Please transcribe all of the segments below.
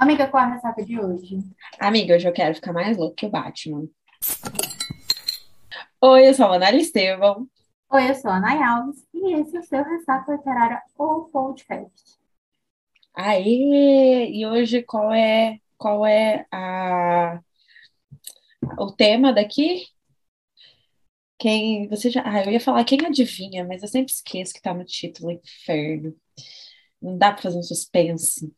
Amiga, qual é a ressaca de hoje? Amiga, hoje eu quero ficar mais louco que o Batman. Oi, eu sou a Ana Estevão. Oi, eu sou a Nay Alves e esse é o seu Ressaca Literária ou podcast. Aê! E hoje qual é qual é a o tema daqui? Quem você já, ah, eu ia falar quem adivinha, mas eu sempre esqueço que tá no título, inferno. Não dá para fazer um suspense.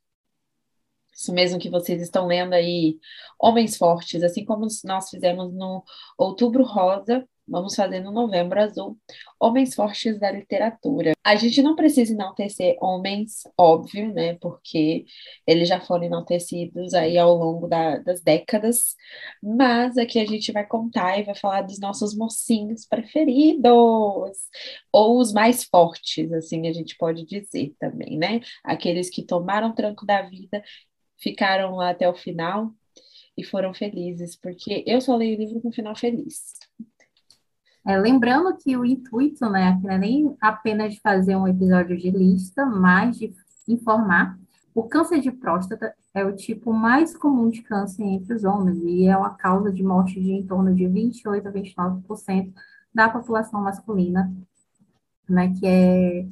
Isso mesmo que vocês estão lendo aí, Homens Fortes, assim como nós fizemos no Outubro Rosa, vamos fazer no Novembro Azul, Homens Fortes da Literatura. A gente não precisa enaltecer homens, óbvio, né, porque eles já foram enaltecidos aí ao longo da, das décadas, mas aqui a gente vai contar e vai falar dos nossos mocinhos preferidos, ou os mais fortes, assim a gente pode dizer também, né, aqueles que tomaram tranco da vida ficaram lá até o final e foram felizes, porque eu só leio livro com final feliz. É, lembrando que o intuito, né, não é nem apenas de fazer um episódio de lista, mas de informar. O câncer de próstata é o tipo mais comum de câncer entre os homens e é uma causa de morte de em torno de 28 a 29% da população masculina, né, que é,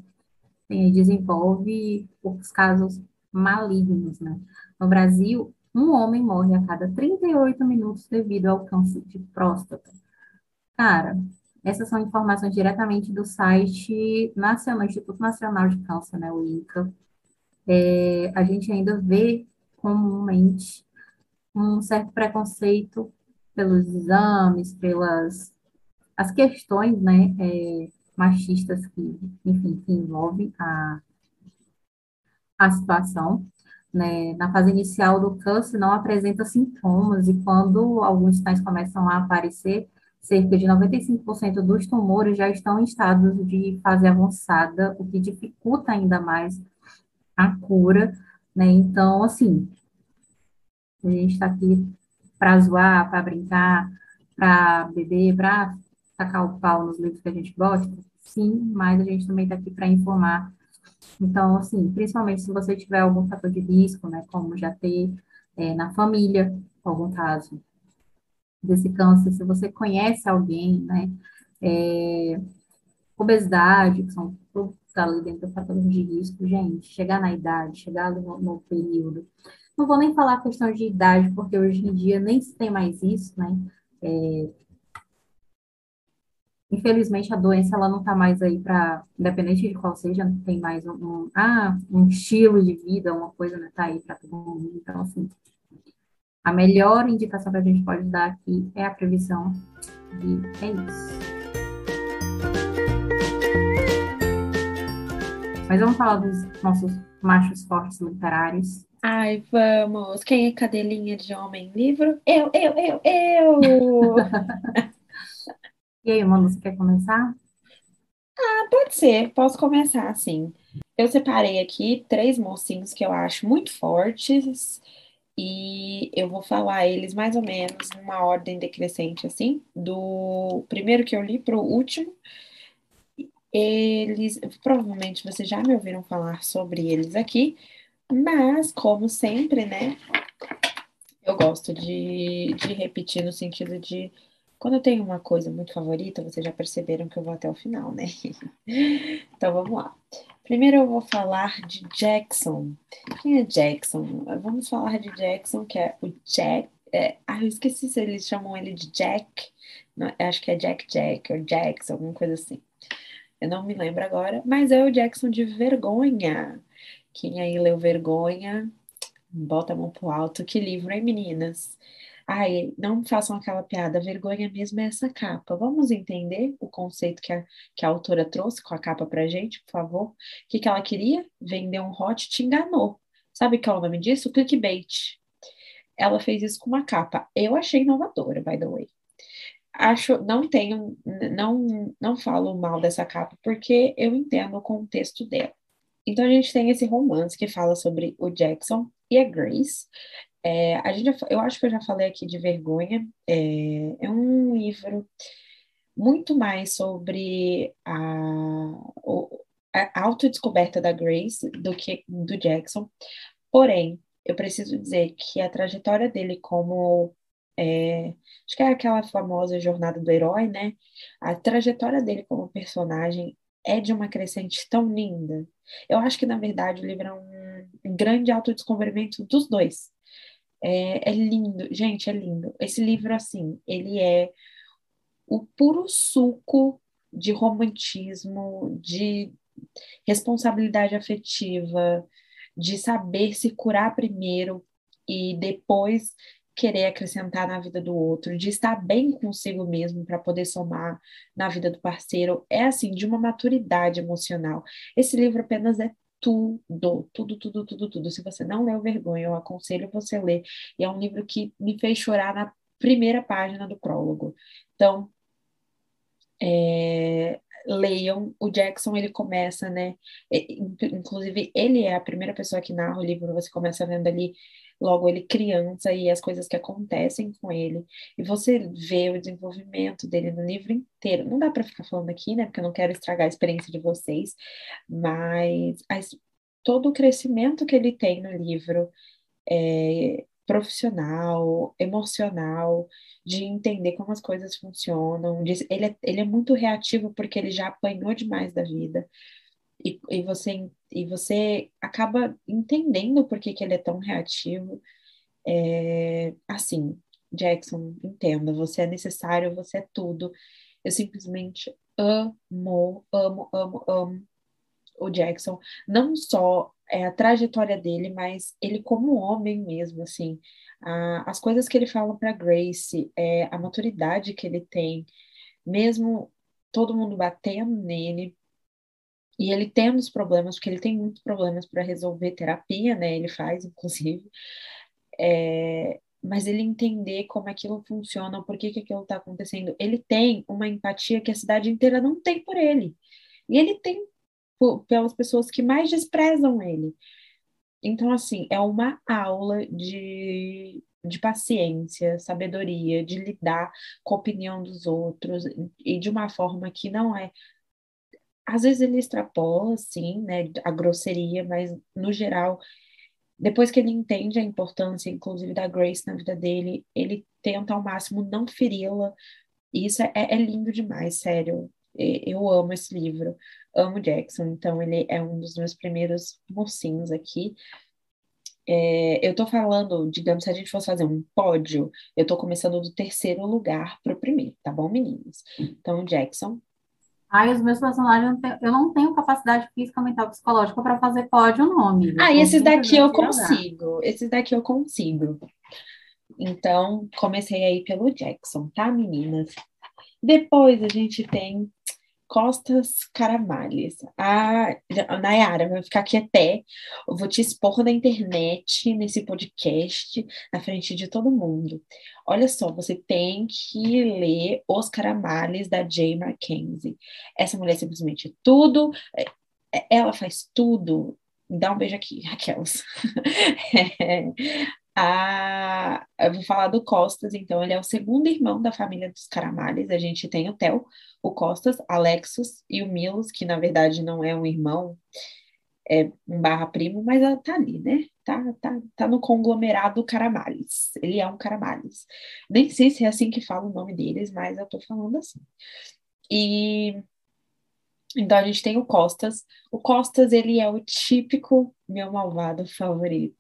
desenvolve os casos malignos, né? No Brasil, um homem morre a cada 38 minutos devido ao câncer de próstata. Cara, essas são informações diretamente do site nacional, Instituto Nacional de Câncer, né, o INCA. É, a gente ainda vê comumente um certo preconceito pelos exames, pelas as questões, né, é, machistas que, enfim, que envolvem a, a situação né, na fase inicial do câncer não apresenta sintomas e quando alguns sinais começam a aparecer, cerca de 95% dos tumores já estão em estados de fase avançada, o que dificulta ainda mais a cura, né? Então, assim, a gente está aqui para zoar, para brincar, para beber, para tacar o pau nos livros que a gente gosta, sim, mas a gente também está aqui para informar então, assim, principalmente se você tiver algum fator de risco, né, como já ter é, na família, algum caso desse câncer, se você conhece alguém, né, é, obesidade, que são todos ali dentro do fator de risco, gente, chegar na idade, chegar no, no período. Não vou nem falar a questão de idade, porque hoje em dia nem se tem mais isso, né? É, infelizmente a doença ela não está mais aí para, independente de qual seja, não tem mais um, um, ah, um estilo de vida, uma coisa, né, tá aí para todo mundo. Então, assim, a melhor indicação que a gente pode dar aqui é a previsão e é isso. Mas vamos falar dos nossos machos fortes literários. Ai, vamos! Quem é cadelinha de homem livro? Eu, eu, eu, eu! E aí, Manu, você quer começar? Ah, pode ser, posso começar sim. Eu separei aqui três mocinhos que eu acho muito fortes e eu vou falar eles mais ou menos numa ordem decrescente, assim, do primeiro que eu li para o último. Eles, provavelmente vocês já me ouviram falar sobre eles aqui, mas como sempre, né, eu gosto de, de repetir no sentido de quando eu tenho uma coisa muito favorita, vocês já perceberam que eu vou até o final, né? então vamos lá. Primeiro eu vou falar de Jackson. Quem é Jackson? Vamos falar de Jackson, que é o Jack. É, ah, eu esqueci se eles chamam ele de Jack. Não, acho que é Jack Jack ou Jackson, alguma coisa assim. Eu não me lembro agora, mas é o Jackson de Vergonha. Quem aí leu Vergonha, bota a mão pro alto. Que livro, hein, meninas? Ai, não façam aquela piada, vergonha mesmo é essa capa. Vamos entender o conceito que a, que a autora trouxe com a capa pra gente, por favor? O que, que ela queria? Vender um hot, te enganou. Sabe qual é o nome disso? Clickbait. Ela fez isso com uma capa. Eu achei inovadora, by the way. Acho, não tenho, não, não falo mal dessa capa, porque eu entendo o contexto dela. Então a gente tem esse romance que fala sobre o Jackson e a Grace. É, a gente, eu acho que eu já falei aqui de Vergonha. É, é um livro muito mais sobre a, a autodescoberta da Grace do que do Jackson. Porém, eu preciso dizer que a trajetória dele como é, acho que é aquela famosa jornada do herói, né? A trajetória dele como personagem é de uma crescente tão linda. Eu acho que, na verdade, o livro é um grande autodescobrimento dos dois. É, é lindo, gente, é lindo. Esse livro, assim, ele é o puro suco de romantismo, de responsabilidade afetiva, de saber se curar primeiro e depois querer acrescentar na vida do outro, de estar bem consigo mesmo para poder somar na vida do parceiro, é assim, de uma maturidade emocional. Esse livro apenas é tudo, tudo, tudo, tudo, tudo. Se você não leu Vergonha, eu aconselho você a ler. E é um livro que me fez chorar na primeira página do prólogo. Então, é, leiam. O Jackson, ele começa, né? Inclusive, ele é a primeira pessoa que narra o livro, você começa vendo ali logo ele criança e as coisas que acontecem com ele. E você vê o desenvolvimento dele no livro inteiro. Não dá para ficar falando aqui, né? Porque eu não quero estragar a experiência de vocês, mas as, todo o crescimento que ele tem no livro é, profissional, emocional, de entender como as coisas funcionam. De, ele, é, ele é muito reativo porque ele já apanhou demais da vida. E, e, você, e você acaba entendendo por que, que ele é tão reativo. É, assim, Jackson, entenda, você é necessário, você é tudo. Eu simplesmente amo, amo, amo, amo o Jackson. Não só é, a trajetória dele, mas ele como homem mesmo, assim. A, as coisas que ele fala para Grace, é, a maturidade que ele tem, mesmo todo mundo batendo nele, e ele tendo os problemas, porque ele tem muitos problemas para resolver terapia, né? Ele faz, inclusive. É, mas ele entender como aquilo funciona, por que, que aquilo está acontecendo. Ele tem uma empatia que a cidade inteira não tem por ele. E ele tem por, pelas pessoas que mais desprezam ele. Então, assim, é uma aula de, de paciência, sabedoria, de lidar com a opinião dos outros e de uma forma que não é às vezes ele extrapola, sim, né, a grosseria, mas no geral, depois que ele entende a importância, inclusive, da Grace na vida dele, ele tenta ao máximo não feri-la. E isso é, é lindo demais, sério. Eu amo esse livro, amo Jackson, então ele é um dos meus primeiros mocinhos aqui. É, eu tô falando, digamos, se a gente fosse fazer um pódio, eu tô começando do terceiro lugar pro primeiro, tá bom, meninos? Então, Jackson, Ai, os meus personagens, eu não tenho, capacidade física, mental, psicológica para fazer pódio, não, amiga. Ah, esses daqui eu consigo. Esses daqui eu consigo. Então, comecei aí pelo Jackson, tá, meninas? Depois a gente tem Costas Caramales. A Nayara vai ficar aqui até. Eu vou te expor na internet, nesse podcast, na frente de todo mundo. Olha só, você tem que ler Os Caramales da Jay Mackenzie. Essa mulher simplesmente tudo, é, é, ela faz tudo. Dá um beijo aqui, Raquel. A, eu vou falar do Costas, então, ele é o segundo irmão da família dos Caramales. A gente tem o Theo, o Costas, Alexos e o Milos, que na verdade não é um irmão, é um barra primo, mas ela tá ali, né? Tá, tá, tá no conglomerado Caramales. Ele é um Caramales. Nem sei se é assim que fala o nome deles, mas eu tô falando assim. E então a gente tem o Costas. O Costas, ele é o típico meu malvado favorito.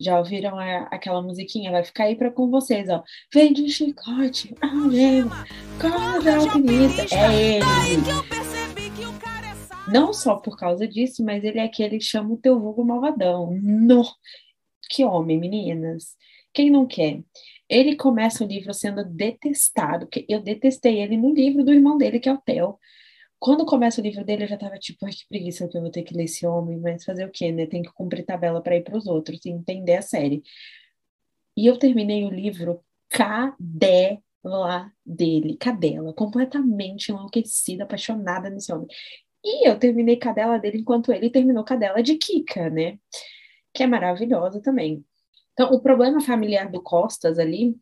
Já ouviram a, aquela musiquinha? Vai ficar aí para com vocês, ó. Vem de chicote, alema, corda alpinista. É ele. Não só por causa disso, mas ele é aquele que chama o teu vulgo malvadão. No. Que homem, meninas. Quem não quer? Ele começa o livro sendo detestado, que eu detestei ele no livro do irmão dele, que é o Theo quando começa o livro dele, eu já tava tipo, ai, que preguiça que eu vou ter que ler esse homem, mas fazer o quê, né? Tem que cumprir tabela para ir para os outros e entender a série. E eu terminei o livro cadela dele, cadela, completamente enlouquecida, apaixonada nesse homem. E eu terminei cadela dele enquanto ele terminou cadela de Kika, né? Que é maravilhosa também. Então, o problema familiar do Costas ali,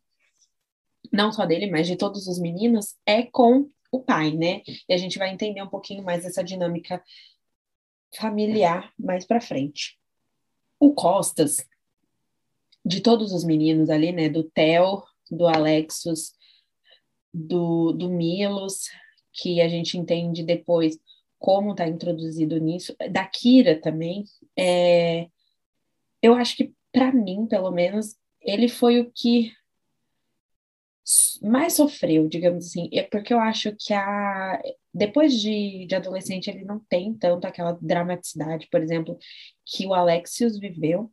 não só dele, mas de todos os meninos, é com o pai, né? E a gente vai entender um pouquinho mais essa dinâmica familiar mais para frente. O Costas, de todos os meninos ali, né? Do Theo, do Alexus, do, do Milos, que a gente entende depois como está introduzido nisso, da Kira também. É, eu acho que, para mim, pelo menos, ele foi o que mais sofreu, digamos assim, é porque eu acho que a depois de, de adolescente ele não tem tanto aquela dramaticidade, por exemplo, que o Alexius viveu,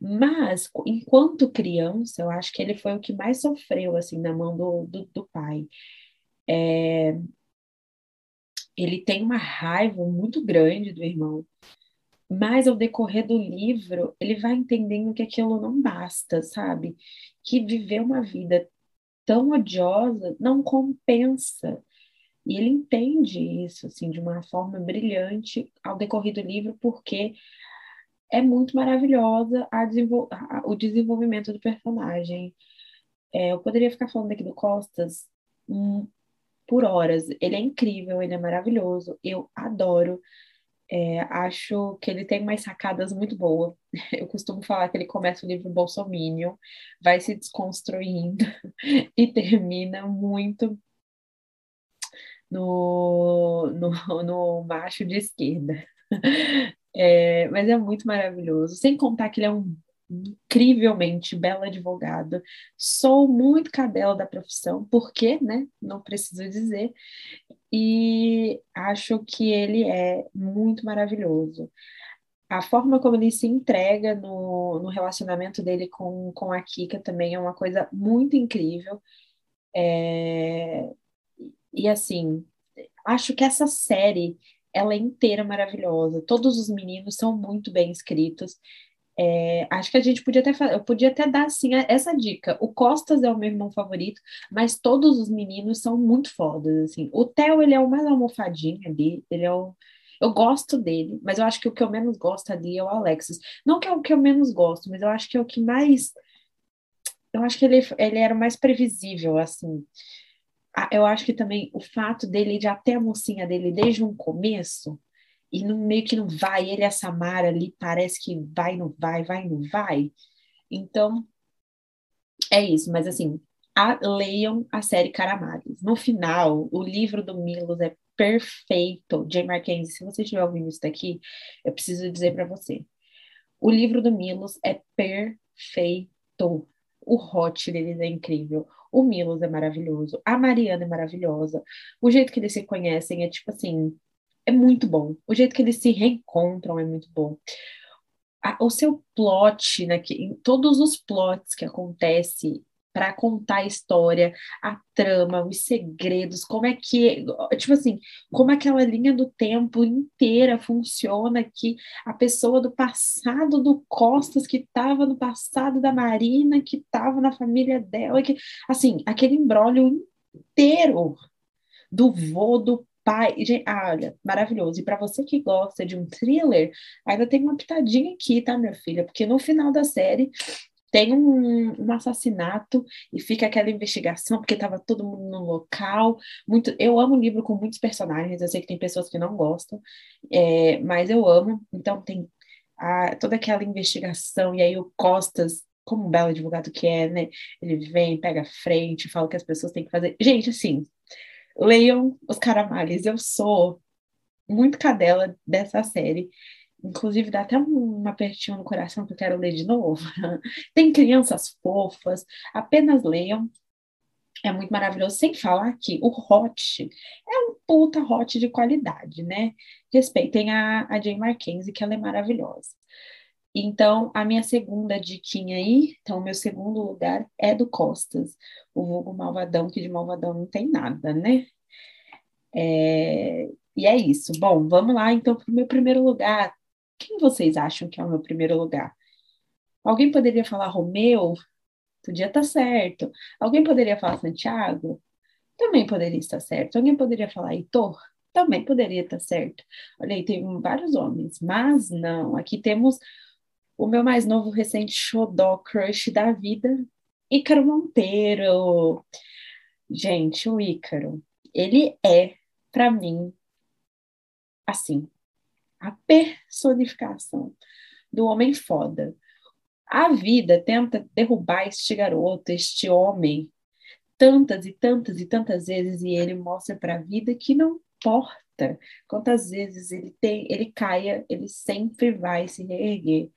mas enquanto criança, eu acho que ele foi o que mais sofreu assim na mão do, do, do pai. É, ele tem uma raiva muito grande do irmão, mas ao decorrer do livro, ele vai entendendo que aquilo não basta, sabe? Que viver uma vida tão odiosa não compensa. E ele entende isso assim de uma forma brilhante ao decorrer do livro, porque é muito maravilhosa a desenvol a, o desenvolvimento do personagem. É, eu poderia ficar falando aqui do Costas hum, por horas. Ele é incrível, ele é maravilhoso, eu adoro. É, acho que ele tem umas sacadas muito boas. Eu costumo falar que ele começa o livro Bolsominion, vai se desconstruindo e termina muito no, no, no macho de esquerda. É, mas é muito maravilhoso. Sem contar que ele é um incrivelmente belo advogado. Sou muito cadela da profissão, porque, né? Não preciso dizer. E acho que ele é muito maravilhoso. A forma como ele se entrega no, no relacionamento dele com, com a Kika também é uma coisa muito incrível. É, e assim, acho que essa série ela é inteira maravilhosa. Todos os meninos são muito bem escritos. É, acho que a gente podia até eu podia até dar assim essa dica. O Costas é o meu irmão favorito, mas todos os meninos são muito fodas assim. O Theo ele é o mais almofadinho ali, ele é o eu gosto dele, mas eu acho que o que eu menos gosto ali é o Alexis. Não que é o que eu menos gosto, mas eu acho que é o que mais eu acho que ele, ele era mais previsível assim eu acho que também o fato dele de até a mocinha dele desde um começo, e no meio que não vai, ele e a Samara ali parece que vai, não vai, vai, não vai. Então, é isso, mas assim, a, leiam a série Caramares. No final, o livro do Milos é perfeito. Jay Mackenzie, se você estiver ouvindo isso daqui, eu preciso dizer para você. O livro do Milos é perfeito. O hot deles é incrível. O Milos é maravilhoso. A Mariana é maravilhosa. O jeito que eles se conhecem é tipo assim, é muito bom. O jeito que eles se reencontram é muito bom. o seu plot, né, que, em todos os plots que acontece para contar a história, a trama, os segredos, como é que, tipo assim, como aquela linha do tempo inteira funciona que a pessoa do passado do Costas que estava no passado da Marina, que estava na família dela, que assim, aquele embrólio inteiro do vô, do pai. Ah, olha, maravilhoso. E para você que gosta de um thriller, ainda tem uma pitadinha aqui, tá, minha filha? Porque no final da série tem um, um, assassinato e fica aquela investigação, porque estava todo mundo no local. Muito, eu amo livro com muitos personagens, eu sei que tem pessoas que não gostam, é, mas eu amo. Então tem a, toda aquela investigação, e aí o Costas, como um belo advogado que é, né? Ele vem, pega a frente, fala que as pessoas têm que fazer. Gente, assim, leiam os Caramales, eu sou muito cadela dessa série. Inclusive, dá até um apertinho no coração que eu quero ler de novo. Tem crianças fofas, apenas leiam. É muito maravilhoso. Sem falar que o hot é um puta hot de qualidade, né? Respeitem a, a Jane Marquense, que ela é maravilhosa. Então, a minha segunda diquinha aí, então, o meu segundo lugar é do Costas, o vulgo malvadão, que de malvadão não tem nada, né? É, e é isso. Bom, vamos lá então para o meu primeiro lugar. Quem vocês acham que é o meu primeiro lugar? Alguém poderia falar Romeu? Podia estar certo. Alguém poderia falar Santiago? Também poderia estar certo. Alguém poderia falar Heitor? Também poderia estar certo. Olha aí, tem vários homens, mas não. Aqui temos o meu mais novo recente xodó crush da vida, Ícaro Monteiro. Gente, o Ícaro, ele é, para mim, assim, a personificação do homem foda. A vida tenta derrubar este garoto, este homem, tantas e tantas e tantas vezes, e ele mostra para a vida que não importa quantas vezes ele tem, ele caia, ele sempre vai se reerguer.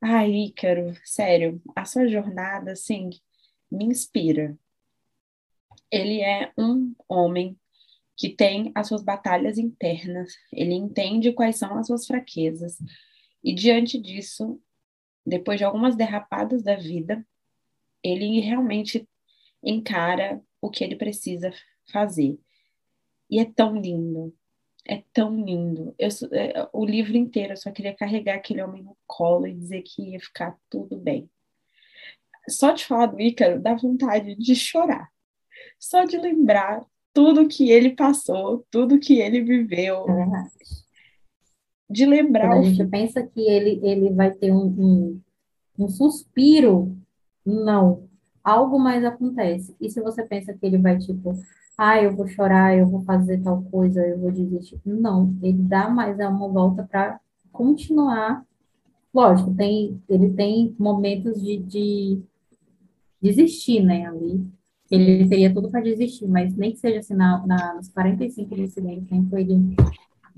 Ai, Ícaro, sério, a sua jornada, assim, me inspira. Ele é um homem que tem as suas batalhas internas, ele entende quais são as suas fraquezas, e diante disso, depois de algumas derrapadas da vida, ele realmente encara o que ele precisa fazer. E é tão lindo, é tão lindo. Eu, é, o livro inteiro eu só queria carregar aquele homem no colo e dizer que ia ficar tudo bem. Só de falar do Ícaro dá vontade de chorar. Só de lembrar tudo que ele passou, tudo que ele viveu. É de lembrar. Quando a gente pensa que ele, ele vai ter um, um, um suspiro, não. Algo mais acontece. E se você pensa que ele vai, tipo, ah, eu vou chorar, eu vou fazer tal coisa, eu vou desistir. Não, ele dá mais uma volta para continuar. Lógico, tem, ele tem momentos de, de desistir, né, ali. Ele teria tudo para desistir, mas nem que seja assim, na, na, nos 45 do segundo tempo, ele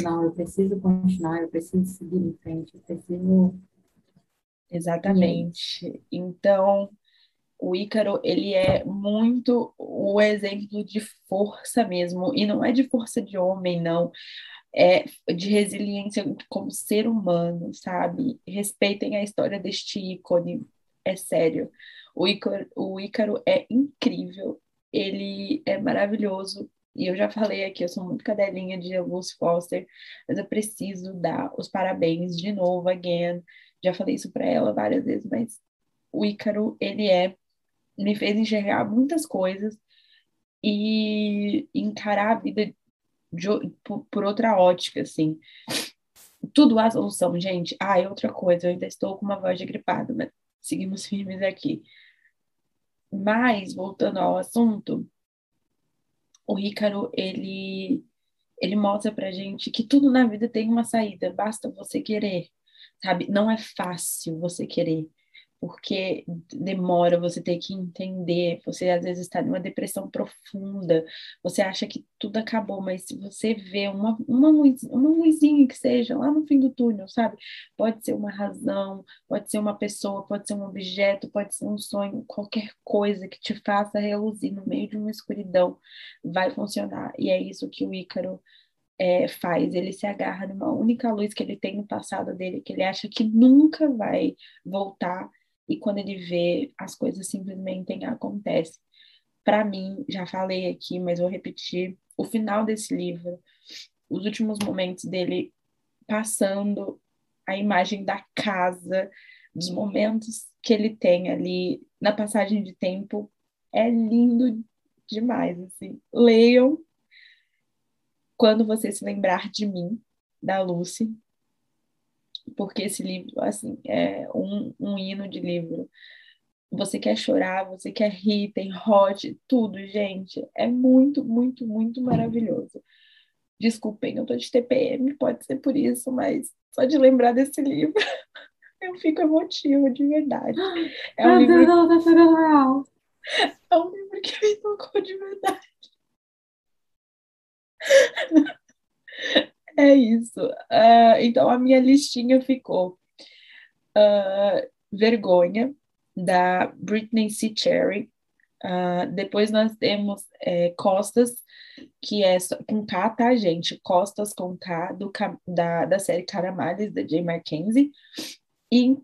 não, eu preciso continuar, eu preciso seguir em frente, eu preciso. Exatamente. Então, o Ícaro, ele é muito o exemplo de força mesmo, e não é de força de homem, não. É de resiliência como ser humano, sabe? Respeitem a história deste ícone, é sério. O Ícaro, o Ícaro é incrível, ele é maravilhoso, e eu já falei aqui, eu sou muito cadelinha de Lucy Foster, mas eu preciso dar os parabéns de novo, again. Já falei isso para ela várias vezes, mas o Ícaro, ele é, me fez enxergar muitas coisas e encarar a vida de, por, por outra ótica, assim. Tudo há solução, gente. Ah, e outra coisa, eu ainda estou com uma voz de gripada, mas seguimos firmes aqui. Mas, voltando ao assunto, o Ícaro, ele, ele mostra pra gente que tudo na vida tem uma saída, basta você querer, sabe? Não é fácil você querer, porque demora, você tem que entender, você às vezes está numa depressão profunda, você acha que tudo acabou, mas se você vê uma, uma, luz, uma luzinha que seja lá no fim do túnel, sabe? Pode ser uma razão, pode ser uma pessoa, pode ser um objeto, pode ser um sonho, qualquer coisa que te faça reluzir no meio de uma escuridão vai funcionar. E é isso que o Ícaro é, faz, ele se agarra numa única luz que ele tem no passado dele, que ele acha que nunca vai voltar e quando ele vê, as coisas simplesmente acontecem. Para mim, já falei aqui, mas vou repetir, o final desse livro, os últimos momentos dele passando a imagem da casa, dos momentos que ele tem ali na passagem de tempo, é lindo demais, assim. Leiam quando você se lembrar de mim, da Lucy, porque esse livro, assim, é um, um hino de livro. Você quer chorar, você quer rir, tem hot, tudo, gente. É muito, muito, muito maravilhoso. Desculpem, eu tô de TPM, pode ser por isso, mas só de lembrar desse livro, eu fico emotiva, de verdade. É um livro... É um livro que me tocou de verdade. É isso. Uh, então, a minha listinha ficou uh, Vergonha, da Britney C. Cherry. Uh, depois nós temos é, Costas, que é com K, tá, gente? Costas com K, do, da, da série Caramales, da Jay Mackenzie. E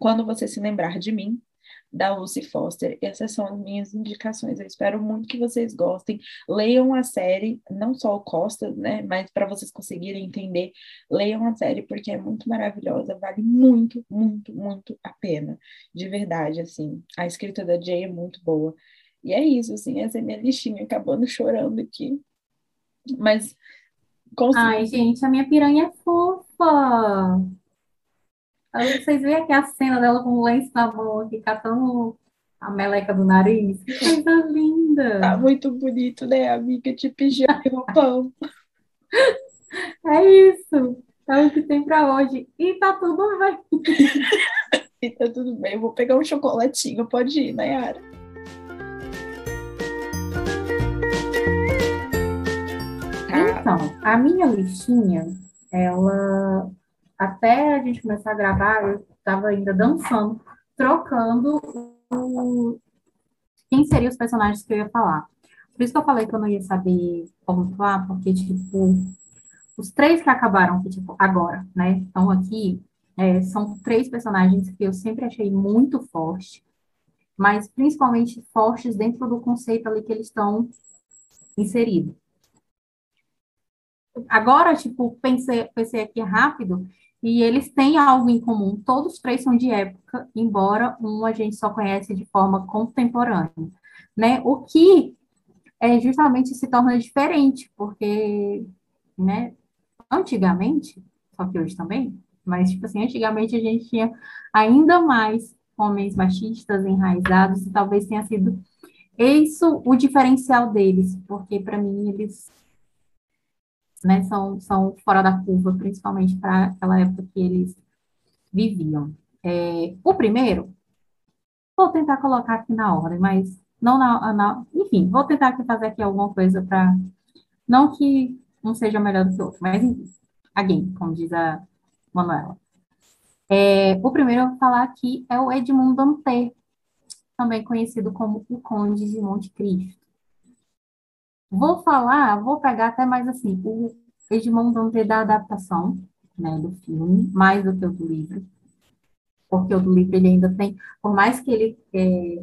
Quando Você Se Lembrar de Mim, da Lucy Foster. Essas são as minhas indicações. Eu espero muito que vocês gostem. Leiam a série, não só o Costa, né? Mas para vocês conseguirem entender, leiam a série porque é muito maravilhosa, vale muito, muito, muito a pena. De verdade, assim. A escrita da Jay é muito boa. E é isso, assim, essa é minha listinha, acabando chorando aqui. Mas. Consegui... Ai, gente, a minha piranha é fofa. Vocês veem aqui a cena dela com o lenço na mão, aqui catando a meleca do nariz. Que coisa linda! Tá muito bonito, né, amiga? De pijama e roupão. É isso. É o que tem para hoje. E tá tudo bem. E tá tudo bem, eu vou pegar um chocolatinho, pode ir, Nayara. Então, a minha listinha, ela, até a gente começar a gravar, eu estava ainda dançando, trocando o, quem seriam os personagens que eu ia falar. Por isso que eu falei que eu não ia saber pontuar, porque, tipo, os três que acabaram, que, tipo, agora, né, estão aqui, é, são três personagens que eu sempre achei muito fortes, mas principalmente fortes dentro do conceito ali que eles estão inseridos. Agora, tipo, pensei, pensei aqui rápido, e eles têm algo em comum. Todos três são de época, embora um a gente só conhece de forma contemporânea, né? O que é justamente se torna diferente, porque, né, antigamente, só que hoje também, mas, tipo assim, antigamente a gente tinha ainda mais homens machistas enraizados, e talvez tenha sido isso o diferencial deles, porque para mim eles né, são, são fora da curva, principalmente para aquela época que eles viviam. É, o primeiro, vou tentar colocar aqui na ordem, mas não na, na enfim, vou tentar aqui fazer aqui alguma coisa para, não que um seja melhor do que o outro, mas again, como diz a Manuela. É, o primeiro eu vou falar aqui é o Edmundo Dantès, também conhecido como o Conde de Monte Cristo. Vou falar, vou pegar até mais assim, o Edmundo Dantès da adaptação, né, do filme, mais do que o do livro, porque o do livro ele ainda tem, por mais que ele é,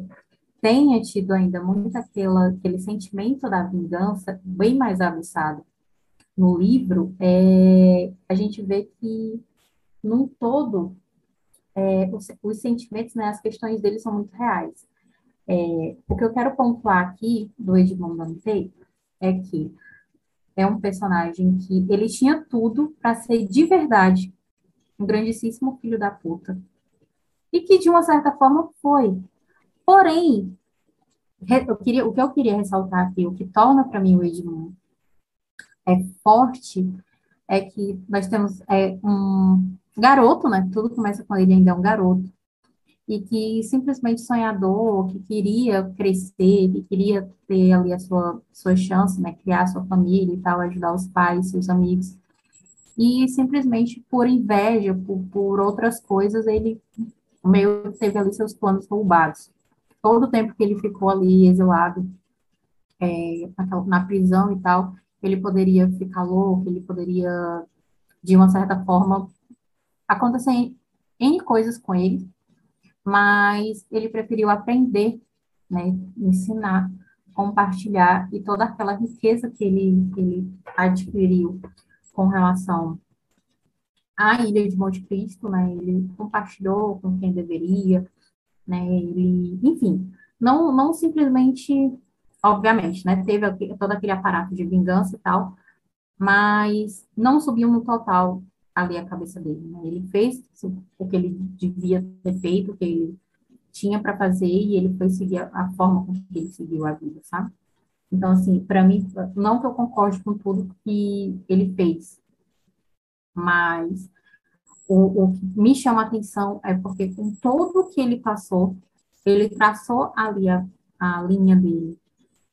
tenha tido ainda muito aquela, aquele sentimento da vingança bem mais aguçado no livro, é, a gente vê que num todo, é, os, os, sentimentos, né, as questões dele são muito reais. É, o que eu quero pontuar aqui do Edmond Dantès é que é um personagem que ele tinha tudo para ser de verdade um grandíssimo filho da puta. E que, de uma certa forma, foi. Porém, eu queria, o que eu queria ressaltar aqui, o que torna para mim o Edmund é forte, é que nós temos é, um garoto, né? Tudo começa com ele ainda é um garoto. E que simplesmente sonhador, que queria crescer, que queria ter ali a sua, sua chance, né? Criar sua família e tal, ajudar os pais, seus amigos. E simplesmente por inveja, por, por outras coisas, ele meio teve ali seus planos roubados. Todo o tempo que ele ficou ali exilado é, na prisão e tal, ele poderia ficar louco, ele poderia, de uma certa forma, acontecer N coisas com ele, mas ele preferiu aprender, né, ensinar, compartilhar, e toda aquela riqueza que ele, que ele adquiriu com relação à Ilha de Monte Cristo, né, ele compartilhou com quem deveria, né, ele, enfim, não, não simplesmente, obviamente, né, teve todo aquele aparato de vingança e tal, mas não subiu no total ali a cabeça dele. Né? Ele fez o que ele devia ter feito, o que ele tinha para fazer, e ele foi seguir a, a, forma com que ele seguiu a vida, sabe? Então, assim, para mim, não que eu concorde com tudo que ele fez, mas o, o que me chama a atenção é porque com tudo que ele passou, ele traçou ali a, a linha dele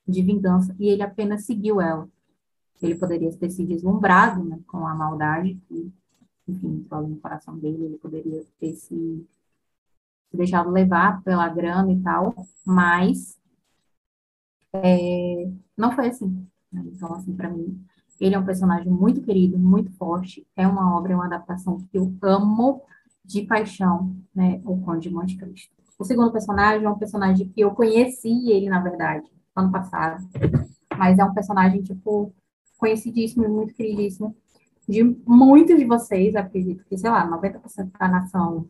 de vingança e ele apenas seguiu ela. Ele poderia ter se deslumbrado né, com a maldade que enfim, falou no coração dele, ele poderia ter se, se deixado levar pela grana e tal, mas é, não foi assim. Né? Então, assim, para mim, ele é um personagem muito querido, muito forte, é uma obra, é uma adaptação que eu amo de paixão, né, o Conde de Monte Cristo. O segundo personagem é um personagem que eu conheci ele, na verdade, ano passado, mas é um personagem, tipo, conhecidíssimo e muito queridíssimo, de muitos de vocês, acredito que, sei lá, 90% da nação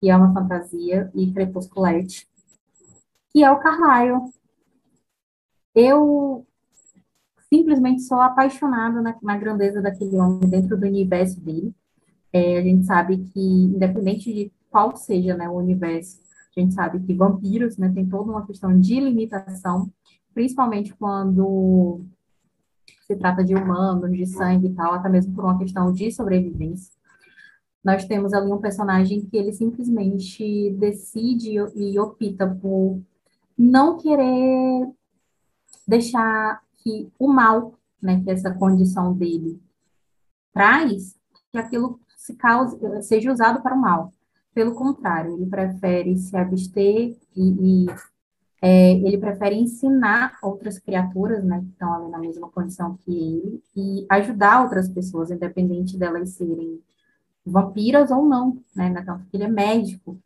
que ama fantasia e crepusculete, que é o Carlyle. Eu simplesmente sou apaixonada na, na, grandeza daquele homem dentro do universo dele. É, a gente sabe que, independente de qual seja né, o universo, a gente sabe que vampiros né, tem toda uma questão de limitação, principalmente quando se trata de humanos, de sangue e tal, até mesmo por uma questão de sobrevivência. nós temos ali um personagem que ele simplesmente decide e opta por não querer deixar que o mal, né, que essa condição dele traz, que aquilo se cause, seja usado para o mal. Pelo contrário, ele prefere se abster e, e é, ele prefere ensinar outras criaturas, né, que estão ali na mesma condição que ele, e ajudar outras pessoas, independente delas serem vampiras ou não, né, então, ele é médico,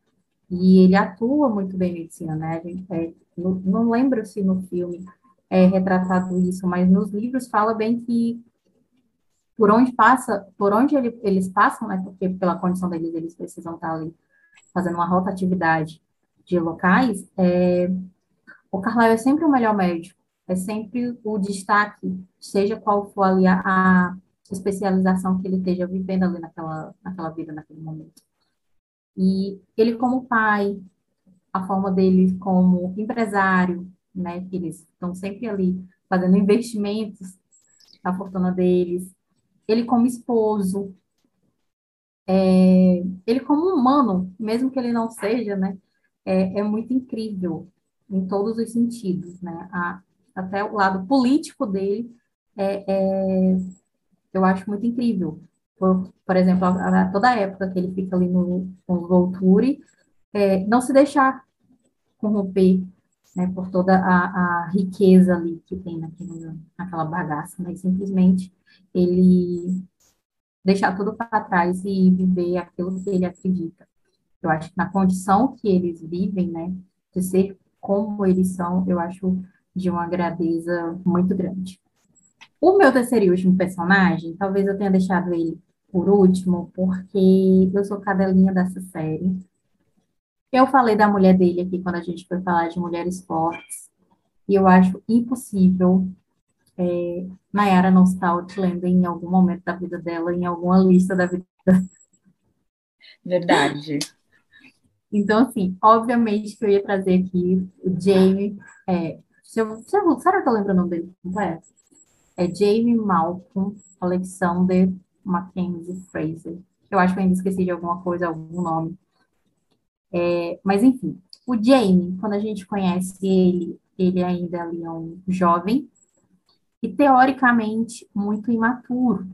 e ele atua muito bem em medicina, né, gente, é, não, não lembro se no filme é retratado isso, mas nos livros fala bem que por onde passa, por onde ele, eles passam, né, porque pela condição deles, eles precisam estar ali fazendo uma rotatividade de locais, é, o Carlyle é sempre o melhor médico, é sempre o destaque, seja qual for ali a, a especialização que ele esteja vivendo ali naquela, naquela vida, naquele momento. E ele como pai, a forma dele como empresário, né, que eles estão sempre ali fazendo investimentos na fortuna deles, ele como esposo, é, ele como humano, mesmo que ele não seja, né, é, é muito incrível em todos os sentidos, né, a, até o lado político dele é, é, eu acho muito incrível. Por, por exemplo, a, a, toda a época que ele fica ali no, no Volturi, é, não se deixar corromper né, por toda a, a, riqueza ali que tem naquele, naquela bagaça, mas simplesmente ele deixar tudo para trás e viver aquilo que ele acredita. Eu acho que na condição que eles vivem, né, de ser como eles são, eu acho de uma grandeza muito grande. O meu terceiro e último personagem, talvez eu tenha deixado ele por último, porque eu sou cadelinha dessa série. Eu falei da mulher dele aqui quando a gente foi falar de mulheres fortes, e eu acho impossível é, Nayara não estar Outlander em algum momento da vida dela, em alguma lista da vida. Verdade. Então, assim, obviamente que eu ia trazer aqui o Jamie. É, se eu, se eu, será que eu lembro o nome dele completo? É Jamie Malcolm Alexander Mackenzie Fraser. Eu acho que eu ainda esqueci de alguma coisa, algum nome. É, mas, enfim, o Jamie, quando a gente conhece ele, ele ainda ali é um jovem e, teoricamente, muito imaturo.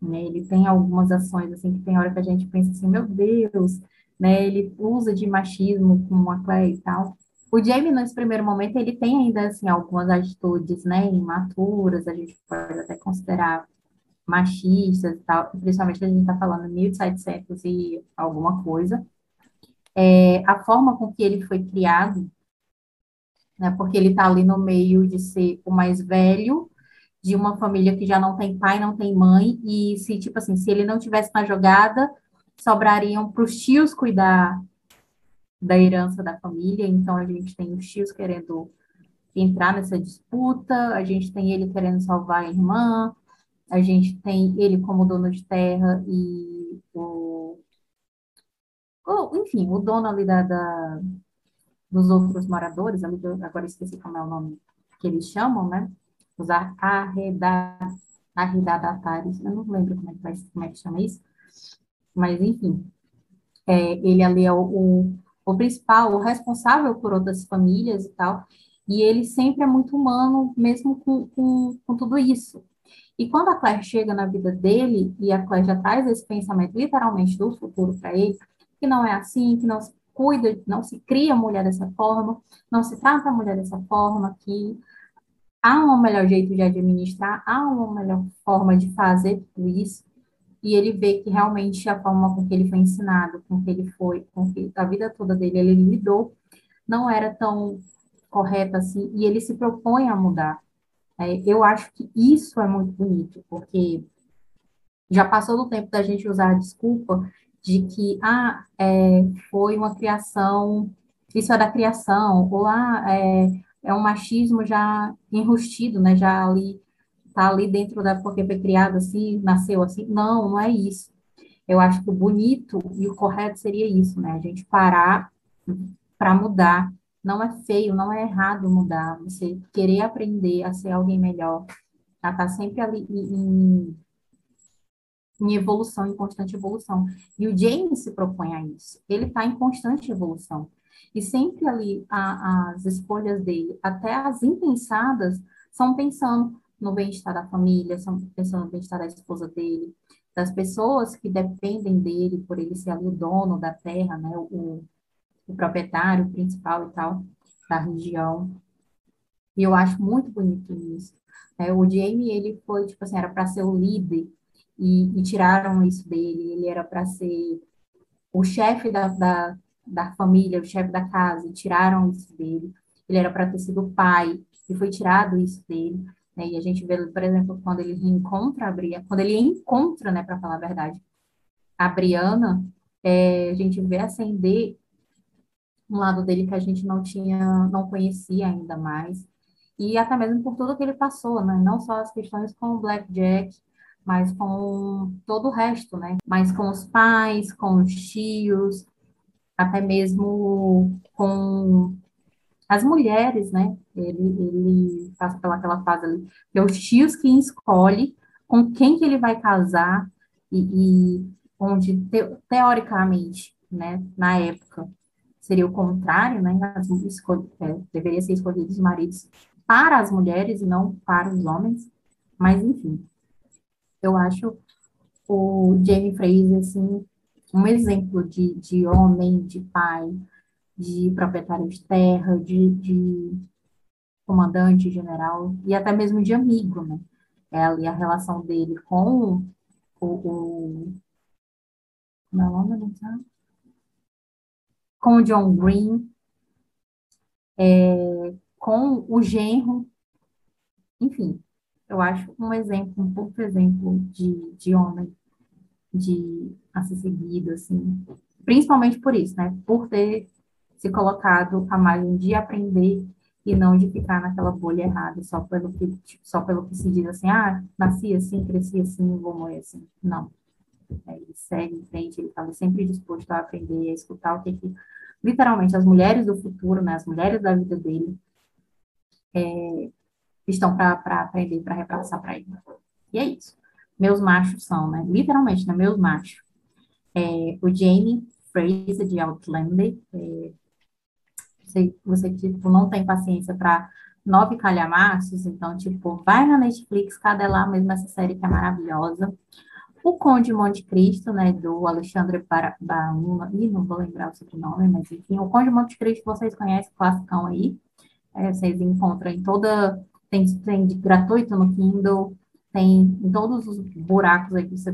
Né? Ele tem algumas ações, assim, que tem hora que a gente pensa assim, meu Deus, né? Ele usa de machismo com a Claire e tal. O Jamie, nesse primeiro momento, ele tem ainda, assim, algumas atitudes, né, imaturas, a gente pode até considerar machistas e tal, principalmente a gente está falando 1700 e alguma coisa, é, a forma com que ele foi criado, né, porque ele está ali no meio de ser o mais velho de uma família que já não tem pai, não tem mãe, e se, tipo assim, se ele não tivesse na jogada, sobrariam para os tios cuidar da herança da família, então a gente tem os tios querendo entrar nessa disputa, a gente tem ele querendo salvar a irmã, a gente tem ele como dono de terra e o enfim, o dono ali da, da, dos outros moradores, agora esqueci como é o nome que eles chamam, né? Os arredadatares, eu não lembro como é que, como é que chama isso, mas enfim, é, ele ali é o, o, o principal, o responsável por outras famílias e tal, e ele sempre é muito humano, mesmo com, com, com tudo isso. E quando a Claire chega na vida dele, e a Claire já traz esse pensamento literalmente do futuro para ele, que não é assim, que não se cuida, não se cria mulher dessa forma, não se trata a mulher dessa forma, que há um melhor jeito de administrar, há uma melhor forma de fazer tudo isso, e ele vê que realmente a forma com que ele foi ensinado, com que ele foi, com que a vida toda dele ele lidou, não era tão correta assim, e ele se propõe a mudar. É, eu acho que isso é muito bonito, porque já passou do tempo da gente usar a desculpa de que, ah, é, foi uma criação, isso é da criação, ou, ah, é, é um machismo já enrustido, né, já ali, tá ali dentro da, porque foi criado assim, nasceu assim, não, não é isso. Eu acho que o bonito e o correto seria isso, né, a gente parar para mudar, não é feio, não é errado mudar, você querer aprender a ser alguém melhor, a tá sempre ali em, em evolução, em constante evolução. E o James se propõe a isso. Ele está em constante evolução. E sempre ali a, as escolhas dele, até as impensadas, são pensando no bem-estar da família, pensando no bem-estar da esposa dele, das pessoas que dependem dele, por ele ser o dono da terra, né, o, o proprietário principal e tal da região. E eu acho muito bonito isso. É, o Jamie, ele foi, tipo assim, era para ser o líder, e, e, tiraram isso dele. Ele era para ser o chefe da, da, da família, o chefe da casa, e tiraram isso dele. Ele era para ter sido o pai, e foi tirado isso dele. Né? E a gente vê, por exemplo, quando ele encontra a Briana, quando ele encontra, né, para falar a verdade, a Briana, é, a gente vê acender um lado dele que a gente não tinha, não conhecia ainda mais. E até mesmo por tudo que ele passou, né? Não só as questões com o Blackjack, mas com todo o resto, né? Mas com os pais, com os tios, até mesmo com as mulheres, né? Ele, ele passa pela aquela fase ali, que é os tios que escolhe com quem que ele vai casar e, e onde, te, teoricamente, né, na época, seria o contrário, né? As, é, deveria ser escolhidos os maridos para as mulheres e não para os homens, mas enfim, eu acho o Jamie Fraser, assim, um exemplo de, de homem, de pai, de proprietário de terra, de, de comandante, general, e até mesmo de amigo, né? É ali a relação dele com o, o como é o nome Com o John Green, é, com o genro, enfim, eu acho um exemplo, um pouco exemplo de, de homem de a ser seguido, assim, principalmente por isso, né? Por ter se colocado a margem de aprender e não de ficar naquela bolha errada, só pelo que, só pelo que se diz assim, ah, nasci assim, cresci assim, vou morrer assim. Não. É, ele segue em frente, ele estava sempre disposto a aprender, a escutar o que, que literalmente, as mulheres do futuro, né, as mulheres da vida dele, é, estão para aprender, para repassar para ele. E é isso. Meus machos são, né? Literalmente, né? Meus machos. É, o Jamie Fraser, de Outlander. É, você, você, tipo, não tem paciência para nove calhamaços, então, tipo, vai na Netflix, cadê lá mesmo essa série que é maravilhosa. O Conde Monte Cristo, né, do Alexandre Bauma, e não vou lembrar o sobrenome, mas enfim, o Conde Monte Cristo vocês conhecem, classicão aí, é, vocês encontram em toda tem, tem gratuito no Kindle, tem em todos os buracos aí que você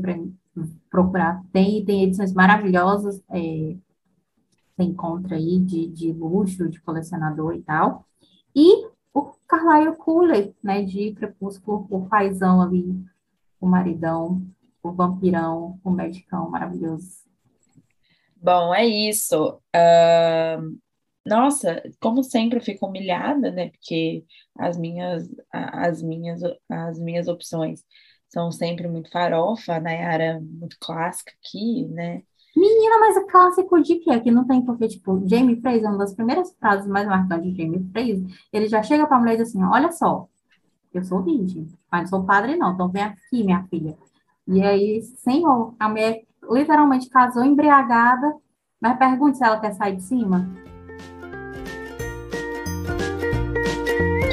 procurar, tem, tem edições maravilhosas, é, encontra aí de, de luxo, de colecionador e tal. E o Carlyle Cooley, né, de Crepúsculo, o paizão ali, o maridão, o vampirão, o medicão maravilhoso. Bom, é isso. Uh, nossa, como sempre, eu fico humilhada, né? Porque as minhas, as minhas, as minhas opções são sempre muito farofa, na área muito clássica aqui, né? Menina, mas o clássico de quê? Aqui não tem porque, tipo, Jamie Fraser, uma das primeiras frases mais marcantes de Jamie Fraser, ele já chega pra mulher e diz assim, olha só, eu sou virgem, mas não sou padre não, então vem aqui, minha filha. E aí, senhor, a mulher literalmente casou embriagada, mas pergunte se ela quer sair de cima.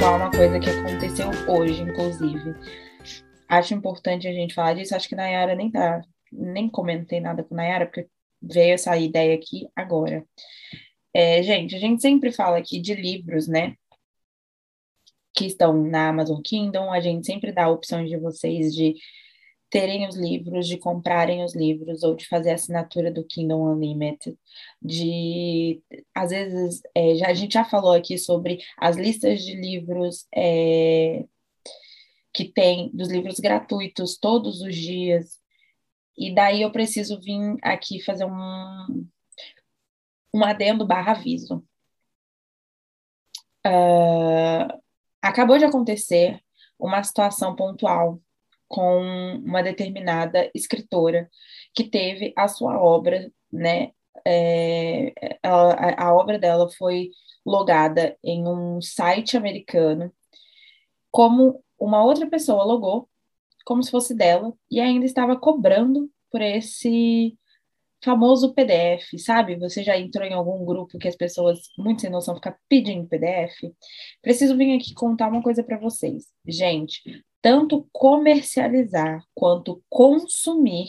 pontuar uma coisa que aconteceu hoje, inclusive. Acho importante a gente falar disso. Acho que Nayara nem tá, nem comentei nada com Nayara, porque veio essa ideia aqui agora. É, gente, a gente sempre fala aqui de livros, né? Que estão na Amazon Kindle. A gente sempre dá a opção de vocês de terem os livros, de comprarem os livros ou de fazer a assinatura do Kindle Unlimited, de às vezes é, já, a gente já falou aqui sobre as listas de livros é, que tem dos livros gratuitos todos os dias e daí eu preciso vir aqui fazer um um adendo barra aviso. Uh, acabou de acontecer uma situação pontual com uma determinada escritora que teve a sua obra, né? É, a, a obra dela foi logada em um site americano como uma outra pessoa logou, como se fosse dela, e ainda estava cobrando por esse famoso PDF, sabe? Você já entrou em algum grupo que as pessoas, muito sem noção, ficam pedindo PDF? Preciso vir aqui contar uma coisa para vocês. Gente, tanto comercializar quanto consumir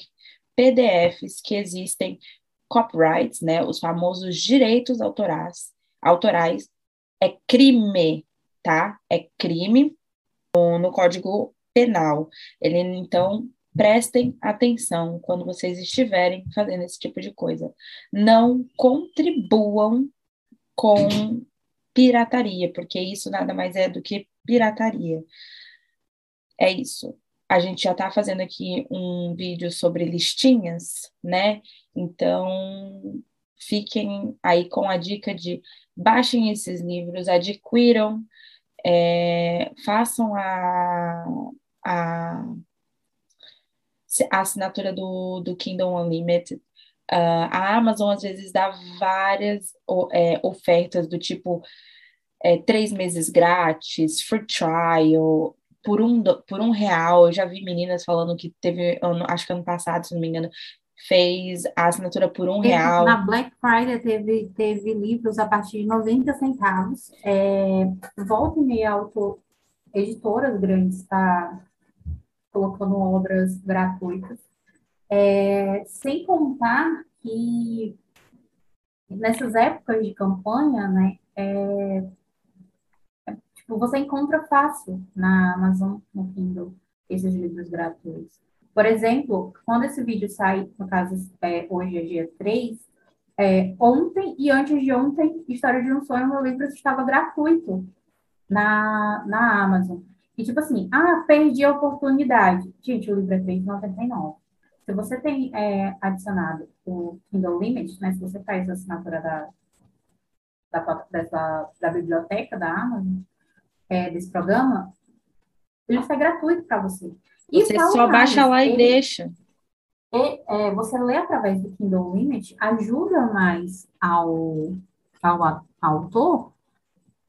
PDFs que existem copyrights, né, os famosos direitos autorais, autorais é crime, tá? É crime no, Código Penal. Ele então prestem atenção quando vocês estiverem fazendo esse tipo de coisa. Não contribuam com pirataria, porque isso nada mais é do que pirataria. É isso. A gente já está fazendo aqui um vídeo sobre listinhas, né? Então, fiquem aí com a dica de baixem esses livros, adquiram, é, façam a, a a assinatura do, do Kindle Unlimited. Uh, a Amazon às vezes dá várias é, ofertas do tipo é, três meses grátis, free trial, por um, por um real. Eu já vi meninas falando que teve, ano, acho que ano passado, se não me engano, fez a assinatura por um real. Na Black Friday teve, teve livros a partir de 90 centavos. É, volta e meia autor, editoras grandes tá colocando obras gratuitas. É, sem contar que nessas épocas de campanha, né, é, é, tipo, você encontra fácil na Amazon, no Kindle, esses livros gratuitos. Por exemplo, quando esse vídeo sai, no caso, é, hoje é dia 3, é, ontem e antes de ontem, História de um Sonho, meu livro estava gratuito na, na Amazon. E tipo assim, ah, perdi a oportunidade. Gente, o livro é R$3,99. Se você tem é, adicionado o Kindle Limit, né, se você faz a assinatura da, da, dessa, da biblioteca da Amazon, é, desse programa, ele está gratuito para você. E você só mais, baixa lá ele, e deixa. E, é, você lê através do Kindle Limit ajuda mais ao, ao, ao autor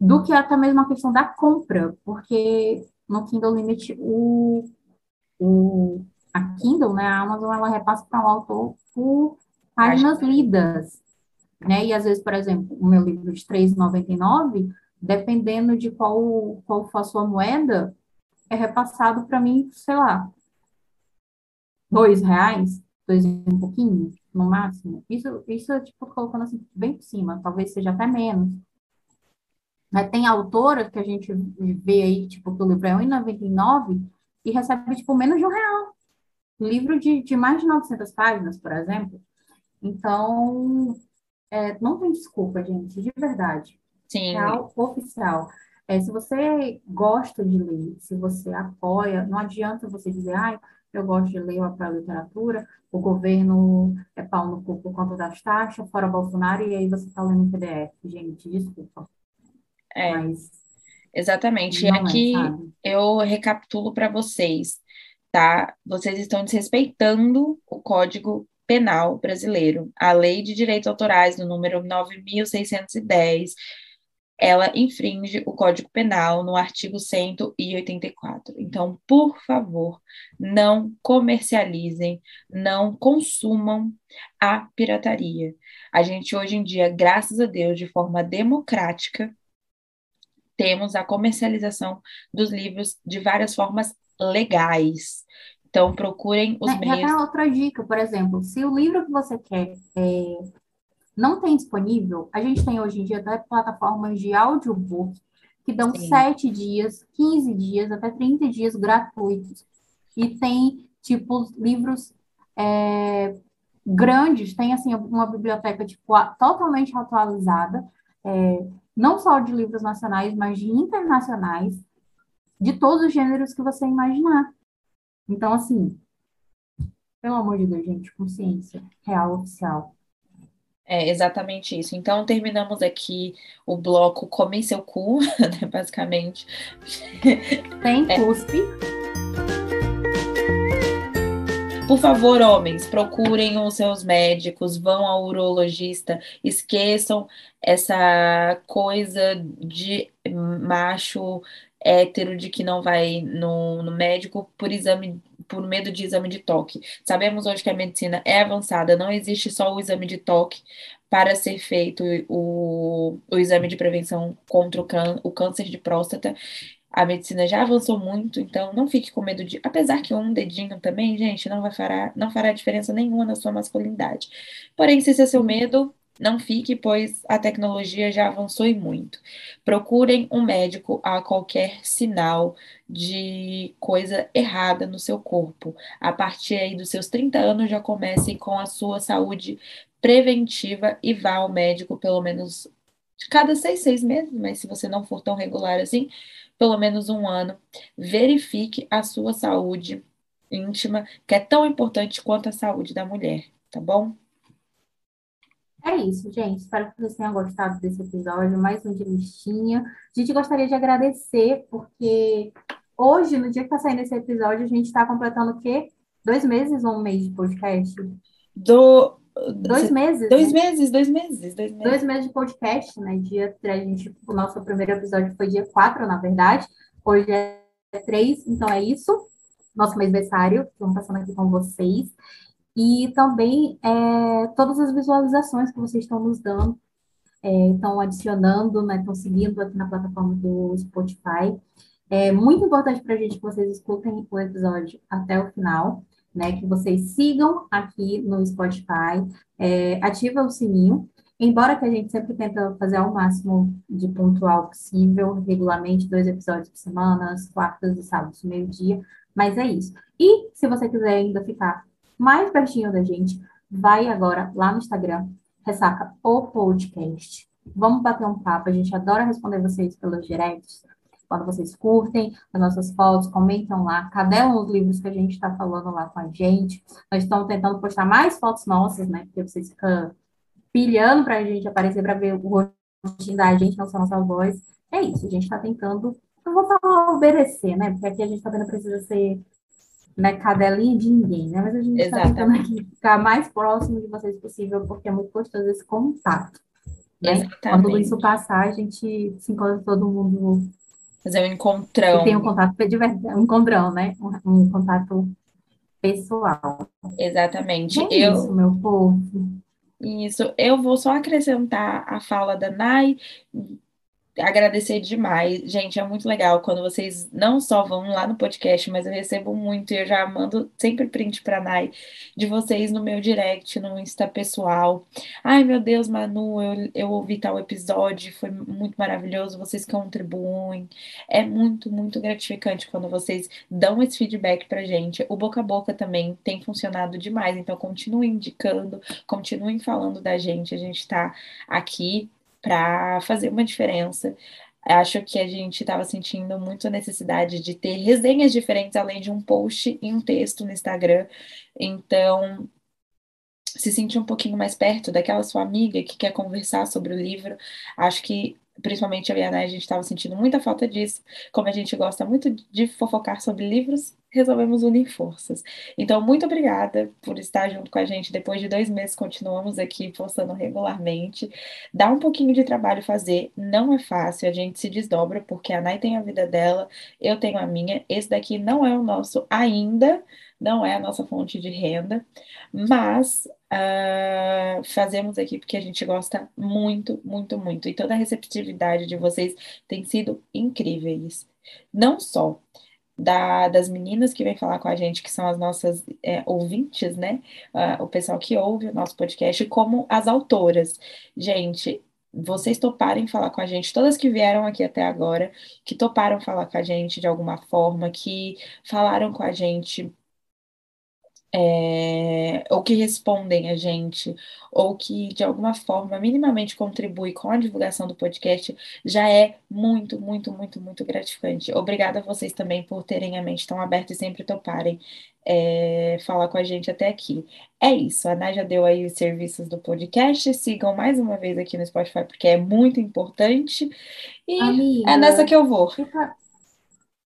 do que até mesmo a questão da compra, porque no Kindle Limit, o, o, a Kindle, né, a Amazon, ela repassa para o autor por páginas lidas, né, e às vezes, por exemplo, o meu livro de R$ 3,99, dependendo de qual, qual for a sua moeda, é repassado para mim, sei lá, dois reais, dois e um pouquinho, no máximo. Isso, isso é, tipo, colocando assim, bem por cima, talvez seja até menos. Mas tem autora que a gente vê aí, tipo, que o livro é R$1,99 e recebe, tipo, menos de um real. Livro de, de mais de 900 páginas, por exemplo. Então, é, não tem desculpa, gente, de verdade. Sim. Real oficial. É, se você gosta de ler, se você apoia, não adianta você dizer, ai, eu gosto de ler, eu apoio a literatura, o governo é pau no cu por conta das taxas, fora Bolsonaro, e aí você está lendo em PDF. Gente, desculpa. É, Mas exatamente. E é, aqui é, eu recapitulo para vocês, tá? Vocês estão desrespeitando o Código Penal brasileiro, a Lei de Direitos Autorais, no número 9.610, ela infringe o Código Penal no artigo 184. Então, por favor, não comercializem, não consumam a pirataria. A gente hoje em dia, graças a Deus, de forma democrática, temos a comercialização dos livros de várias formas legais. Então, procurem os é, meios. Até outra dica, por exemplo, se o livro que você quer é, não tem disponível, a gente tem hoje em dia até plataformas de audiobook que dão Sim. 7 dias, 15 dias, até 30 dias gratuitos. E tem, tipo, livros é, grandes, tem, assim, uma biblioteca, tipo, totalmente atualizada, é, não só de livros nacionais, mas de internacionais, de todos os gêneros que você imaginar. Então, assim, pelo amor de Deus, gente, consciência real oficial. É exatamente isso. Então, terminamos aqui o bloco Come Seu Cu, né, basicamente. Tem é. Por favor, homens, procurem os seus médicos, vão ao urologista, esqueçam essa coisa de macho hétero de que não vai no, no médico por exame por medo de exame de toque. Sabemos hoje que a medicina é avançada, não existe só o exame de toque para ser feito o, o exame de prevenção contra o, o câncer de próstata. A medicina já avançou muito, então não fique com medo de. Apesar que um dedinho também, gente, não vai fará, não fará diferença nenhuma na sua masculinidade. Porém, se esse é seu medo, não fique, pois a tecnologia já avançou e muito. Procurem um médico a qualquer sinal de coisa errada no seu corpo. A partir aí dos seus 30 anos, já comece com a sua saúde preventiva e vá ao médico pelo menos cada seis, seis meses, mas se você não for tão regular assim, pelo menos um ano. Verifique a sua saúde íntima, que é tão importante quanto a saúde da mulher, tá bom? É isso, gente. Espero que vocês tenham gostado desse episódio, mais um de listinha. A gente gostaria de agradecer, porque hoje, no dia que está saindo esse episódio, a gente está completando o quê? Dois meses ou um mês de podcast? Do... Dois meses. Dois né? meses, dois meses, dois meses. Dois meses de podcast, né? Dia, a gente, o nosso primeiro episódio foi dia 4, na verdade. Hoje é 3, então é isso. Nosso mês aniversário. Estamos passando aqui com vocês e também é, todas as visualizações que vocês estão nos dando, é, estão adicionando, né, estão seguindo aqui na plataforma do Spotify. É muito importante para a gente que vocês escutem o episódio até o final, né, que vocês sigam aqui no Spotify, é, ativa o sininho, embora que a gente sempre tenta fazer ao máximo de pontual possível, regularmente, dois episódios por semana, as quartas e sábados, meio-dia, mas é isso. E se você quiser ainda ficar mais pertinho da gente, vai agora lá no Instagram, ressaca o podcast. Vamos bater um papo, a gente adora responder vocês pelos directs, quando vocês curtem as nossas fotos, comentam lá, cadelam os livros que a gente está falando lá com a gente. Nós estamos tentando postar mais fotos nossas, né? Porque vocês ficam pilhando para a gente aparecer para ver o rostinho da gente, não só nossa voz. É isso, a gente está tentando, não vou falar obedecer, né? Porque aqui a gente também não precisa ser né, cadelinha de ninguém, né? Mas a gente está tentando aqui ficar mais próximo de vocês possível, porque é muito gostoso esse contato. Né? Quando isso passar, a gente se encontra todo mundo. Fazer um encontrão. tem um contato de verdade, um encontrão, né? Um, um contato pessoal. Exatamente. É eu... isso, meu povo. Isso, eu vou só acrescentar a fala da Nai, agradecer demais. Gente, é muito legal quando vocês não só vão lá no podcast, mas eu recebo muito e eu já mando sempre print pra Nai de vocês no meu direct, no Insta pessoal. Ai, meu Deus, Manu, eu, eu ouvi tal episódio, foi muito maravilhoso, vocês contribuem. É muito, muito gratificante quando vocês dão esse feedback pra gente. O boca a boca também tem funcionado demais, então continuem indicando, continuem falando da gente. A gente tá aqui para fazer uma diferença. Acho que a gente estava sentindo muito a necessidade de ter resenhas diferentes, além de um post e um texto no Instagram. Então, se sentir um pouquinho mais perto daquela sua amiga que quer conversar sobre o livro, acho que principalmente a Bianai, a gente estava sentindo muita falta disso. Como a gente gosta muito de fofocar sobre livros, resolvemos unir forças. Então, muito obrigada por estar junto com a gente. Depois de dois meses, continuamos aqui postando regularmente. Dá um pouquinho de trabalho fazer, não é fácil, a gente se desdobra, porque a Nai tem a vida dela, eu tenho a minha. Esse daqui não é o nosso ainda, não é a nossa fonte de renda, mas uh, fazemos aqui porque a gente gosta muito, muito, muito. E toda a receptividade de vocês tem sido incríveis. Não só da, das meninas que vêm falar com a gente, que são as nossas é, ouvintes, né? Uh, o pessoal que ouve o nosso podcast, como as autoras. Gente, vocês toparem falar com a gente, todas que vieram aqui até agora, que toparam falar com a gente de alguma forma, que falaram com a gente é, ou que respondem a gente, ou que de alguma forma minimamente contribui com a divulgação do podcast, já é muito, muito, muito, muito gratificante. Obrigada a vocês também por terem a mente tão aberta e sempre toparem é, falar com a gente até aqui. É isso, a Ana já deu aí os serviços do podcast, sigam mais uma vez aqui no Spotify, porque é muito importante. E Amiga, é nessa que eu vou. Fica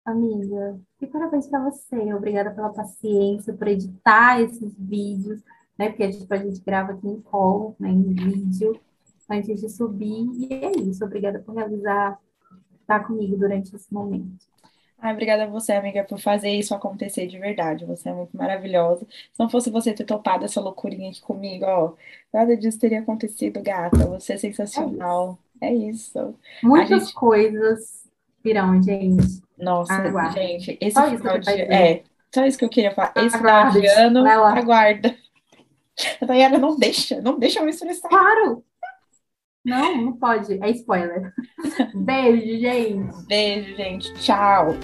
Amiga, e parabéns para você. Obrigada pela paciência, por editar esses vídeos, né? Porque a gente, a gente grava aqui em call, né? Em vídeo, antes de subir. E é isso. Obrigada por realizar, estar comigo durante esse momento. Ai, obrigada a você, amiga, por fazer isso acontecer de verdade. Você é muito maravilhosa. Se não fosse você ter topado essa loucurinha aqui comigo, ó, nada disso teria acontecido, gata. Você é É isso. sensacional. É isso. A Muitas gente, coisas virão, gente. nossa, Aguarde. gente, esse Só final de, é, só isso que eu queria falar. Esse final de ano, aguarda. A Dayana não deixa, não deixa eu me estressar. Claro! Não, não pode. É spoiler. Beijo, gente. Beijo, gente. Tchau.